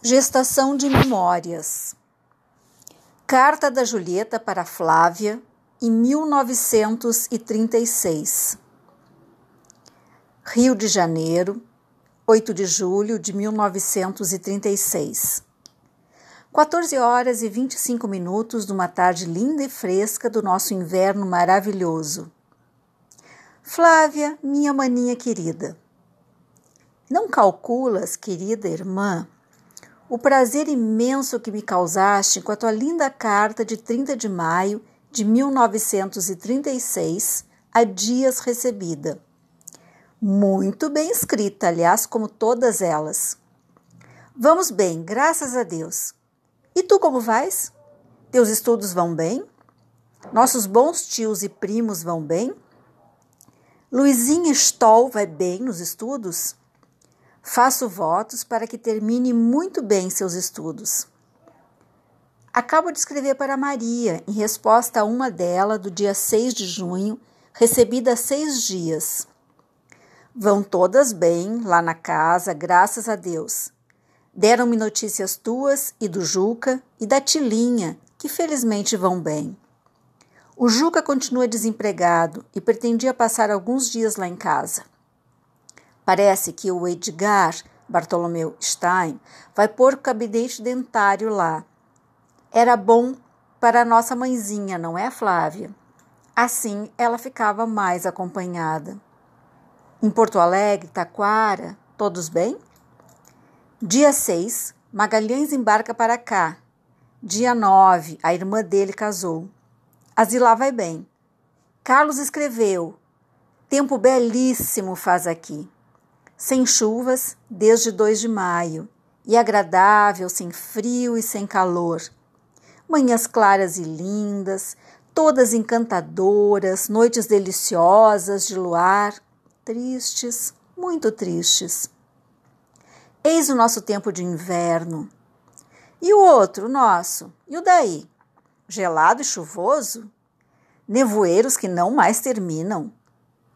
Gestação de Memórias. Carta da Julieta para Flávia, em 1936. Rio de Janeiro, 8 de julho de 1936. 14 horas e 25 minutos de uma tarde linda e fresca do nosso inverno maravilhoso. Flávia, minha maninha querida. Não calculas, querida irmã, o prazer imenso que me causaste com a tua linda carta de 30 de maio de 1936, a dias recebida. Muito bem escrita, aliás, como todas elas. Vamos bem, graças a Deus. E tu como vais? Teus estudos vão bem? Nossos bons tios e primos vão bem? Luizinha Stoll vai bem nos estudos? Faço votos para que termine muito bem seus estudos. Acabo de escrever para Maria, em resposta a uma dela do dia 6 de junho, recebida há seis dias. Vão todas bem lá na casa, graças a Deus. Deram-me notícias tuas e do Juca e da Tilinha, que felizmente vão bem. O Juca continua desempregado e pretendia passar alguns dias lá em casa. Parece que o Edgar Bartolomeu Stein vai pôr gabinete dentário lá. Era bom para nossa mãezinha, não é, Flávia? Assim ela ficava mais acompanhada. Em Porto Alegre, Taquara, todos bem? Dia 6, Magalhães embarca para cá. Dia 9, a irmã dele casou. Azilá vai bem. Carlos escreveu: Tempo belíssimo faz aqui sem chuvas desde 2 de maio, e agradável, sem frio e sem calor. Manhãs claras e lindas, todas encantadoras, noites deliciosas de luar, tristes, muito tristes. Eis o nosso tempo de inverno. E o outro, nosso? E o daí? Gelado e chuvoso? Nevoeiros que não mais terminam.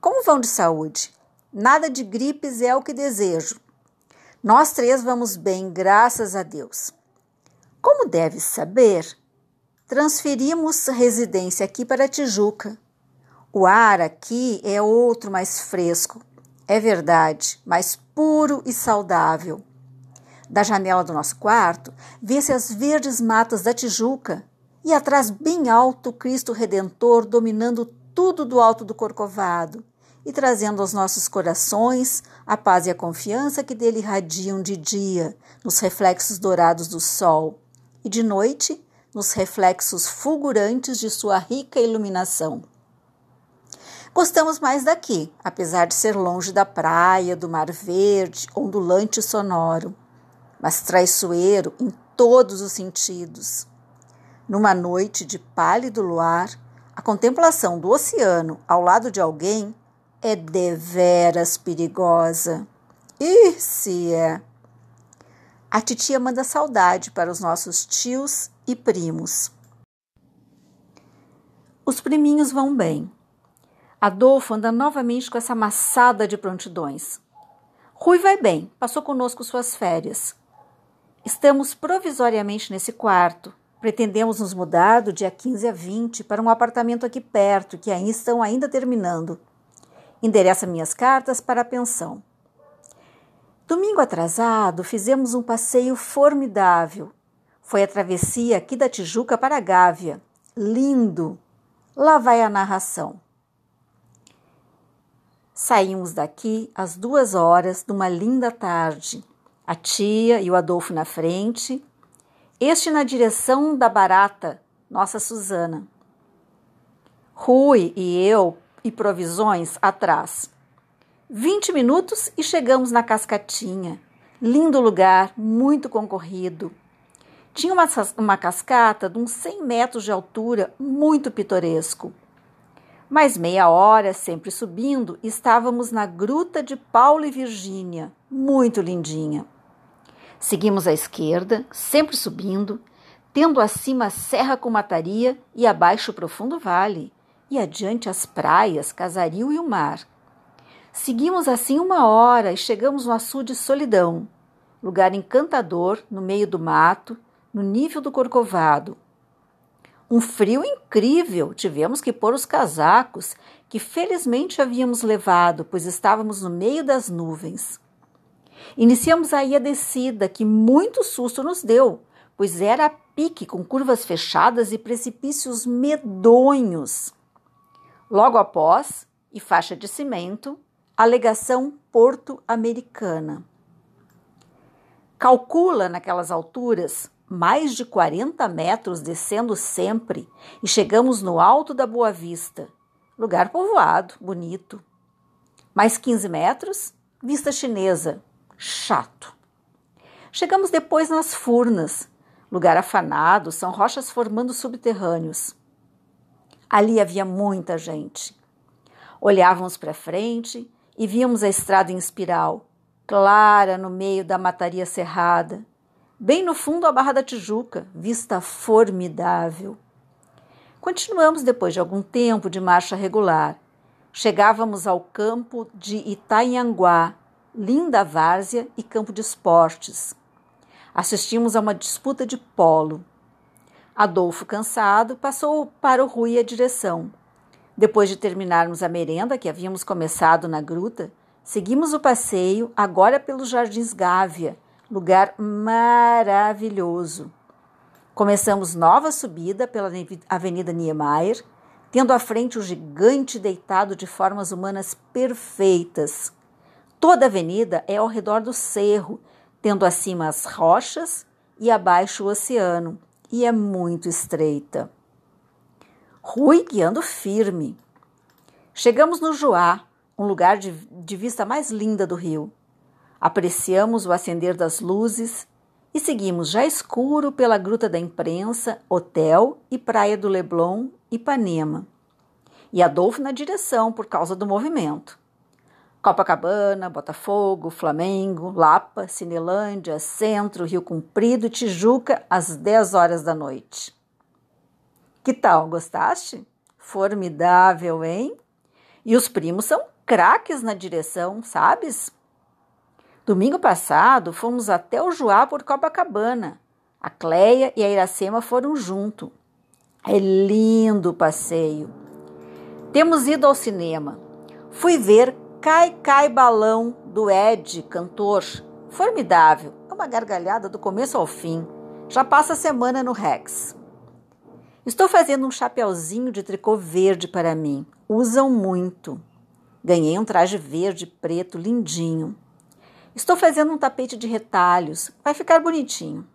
Como vão de saúde? Nada de gripes é o que desejo. Nós três vamos bem, graças a Deus. Como deves saber, transferimos residência aqui para Tijuca. O ar aqui é outro mais fresco, é verdade, mais puro e saudável. Da janela do nosso quarto, vê-se as verdes matas da Tijuca e atrás, bem alto, Cristo Redentor dominando tudo do alto do Corcovado e trazendo aos nossos corações a paz e a confiança que dele irradiam de dia nos reflexos dourados do sol e de noite nos reflexos fulgurantes de sua rica iluminação. Gostamos mais daqui, apesar de ser longe da praia, do mar verde, ondulante e sonoro, mas traiçoeiro em todos os sentidos. Numa noite de pálido luar, a contemplação do oceano ao lado de alguém é deveras perigosa. E se é? A titia manda saudade para os nossos tios e primos. Os priminhos vão bem. Adolfo anda novamente com essa massada de prontidões. Rui vai bem, passou conosco suas férias. Estamos provisoriamente nesse quarto. Pretendemos nos mudar do dia 15 a 20 para um apartamento aqui perto, que ainda estão ainda terminando. Endereça minhas cartas para a pensão. Domingo atrasado, fizemos um passeio formidável. Foi a travessia aqui da Tijuca para a Gávea. Lindo! Lá vai a narração. Saímos daqui às duas horas de uma linda tarde. A tia e o Adolfo na frente, este na direção da barata, nossa Susana. Rui e eu e provisões atrás. 20 minutos e chegamos na Cascatinha. Lindo lugar, muito concorrido. Tinha uma, uma cascata de uns 100 metros de altura, muito pitoresco. Mais meia hora, sempre subindo, estávamos na Gruta de Paulo e Virgínia, muito lindinha. Seguimos à esquerda, sempre subindo, tendo acima a Serra com Mataria e abaixo o profundo vale e adiante as praias, Casaril e o mar. Seguimos assim uma hora e chegamos no açude Solidão. lugar encantador no meio do mato, no nível do Corcovado. Um frio incrível, tivemos que pôr os casacos, que felizmente havíamos levado, pois estávamos no meio das nuvens. Iniciamos aí a descida, que muito susto nos deu, pois era a pique com curvas fechadas e precipícios medonhos. Logo após, e faixa de cimento, alegação Porto Americana. Calcula naquelas alturas mais de 40 metros descendo sempre e chegamos no alto da Boa Vista, lugar povoado, bonito. Mais 15 metros, vista chinesa, chato. Chegamos depois nas Furnas, lugar afanado, são rochas formando subterrâneos. Ali havia muita gente. Olhávamos para frente e víamos a estrada em espiral, clara no meio da mataria cerrada. Bem no fundo a Barra da Tijuca, vista formidável. Continuamos depois de algum tempo de marcha regular. Chegávamos ao campo de Itanhanguá, linda várzea e campo de esportes. Assistimos a uma disputa de polo. Adolfo, cansado, passou para o Rui a direção. Depois de terminarmos a merenda que havíamos começado na gruta, seguimos o passeio, agora pelos Jardins Gávea, lugar maravilhoso. Começamos nova subida pela Avenida Niemeyer, tendo à frente o gigante deitado de formas humanas perfeitas. Toda a avenida é ao redor do cerro, tendo acima as rochas e abaixo o oceano, e é muito estreita. Rui guiando firme. Chegamos no Joá, um lugar de, de vista mais linda do rio. Apreciamos o acender das luzes e seguimos já escuro pela Gruta da Imprensa, Hotel e Praia do Leblon, Ipanema. E Adolfo na direção por causa do movimento. Copacabana, Botafogo, Flamengo, Lapa, Cinelândia, Centro, Rio Comprido e Tijuca às 10 horas da noite. Que tal, gostaste? Formidável, hein? E os primos são craques na direção, sabes? Domingo passado fomos até o Juá por Copacabana. A Cleia e a Iracema foram junto. É lindo o passeio. Temos ido ao cinema. Fui ver Cai Cai Balão, do Ed, cantor. Formidável. É uma gargalhada do começo ao fim. Já passa a semana no Rex. Estou fazendo um chapeuzinho de tricô verde para mim. Usam muito. Ganhei um traje verde preto lindinho. Estou fazendo um tapete de retalhos. Vai ficar bonitinho.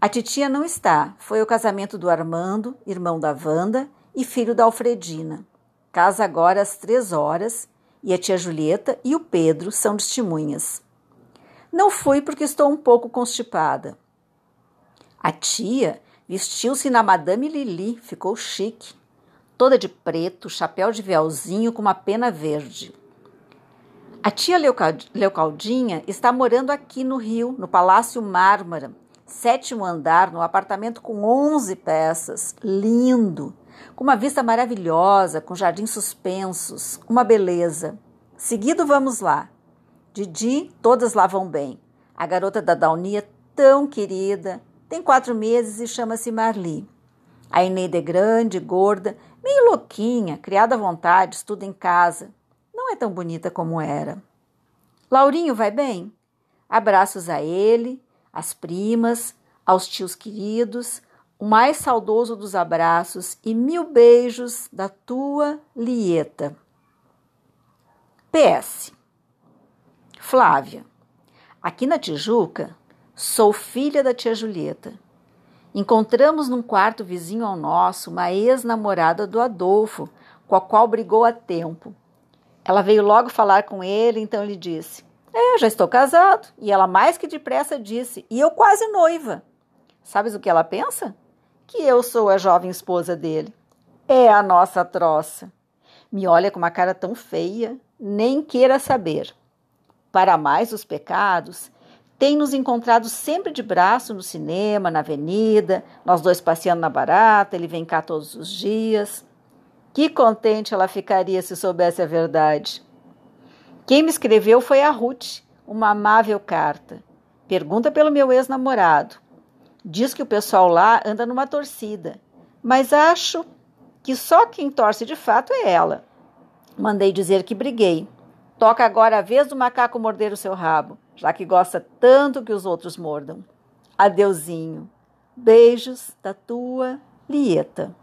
A titia não está. Foi o casamento do Armando, irmão da Wanda, e filho da Alfredina. Casa agora às três horas e a tia Julieta e o Pedro são testemunhas. Não fui porque estou um pouco constipada. A tia vestiu-se na Madame Lili, ficou chique. Toda de preto, chapéu de véuzinho com uma pena verde. A tia Leocaldinha está morando aqui no Rio, no Palácio Mármara, sétimo andar, no apartamento com 11 peças. Lindo! Com uma vista maravilhosa, com jardins suspensos, uma beleza. Seguido, vamos lá. Didi, todas lá vão bem. A garota da Daunia, tão querida, tem quatro meses e chama-se Marli. A Eneida é grande, gorda, meio louquinha, criada à vontade, estuda em casa. Não é tão bonita como era. Laurinho vai bem? Abraços a ele, às primas, aos tios queridos, o mais saudoso dos abraços e mil beijos da tua Lieta. PS. Flávia. Aqui na Tijuca, sou filha da tia Julieta. Encontramos num quarto vizinho ao nosso uma ex-namorada do Adolfo, com a qual brigou há tempo. Ela veio logo falar com ele, então ele disse: É, já estou casado. E ela mais que depressa disse: E eu quase noiva. Sabes o que ela pensa? Que eu sou a jovem esposa dele. É a nossa troça. Me olha com uma cara tão feia, nem queira saber. Para mais os pecados, tem nos encontrado sempre de braço no cinema, na avenida, nós dois passeando na barata, ele vem cá todos os dias. Que contente ela ficaria se soubesse a verdade. Quem me escreveu foi a Ruth, uma amável carta. Pergunta pelo meu ex-namorado. Diz que o pessoal lá anda numa torcida, mas acho que só quem torce de fato é ela. Mandei dizer que briguei. Toca agora a vez do macaco morder o seu rabo, já que gosta tanto que os outros mordam. Adeuzinho. Beijos da tua Lieta.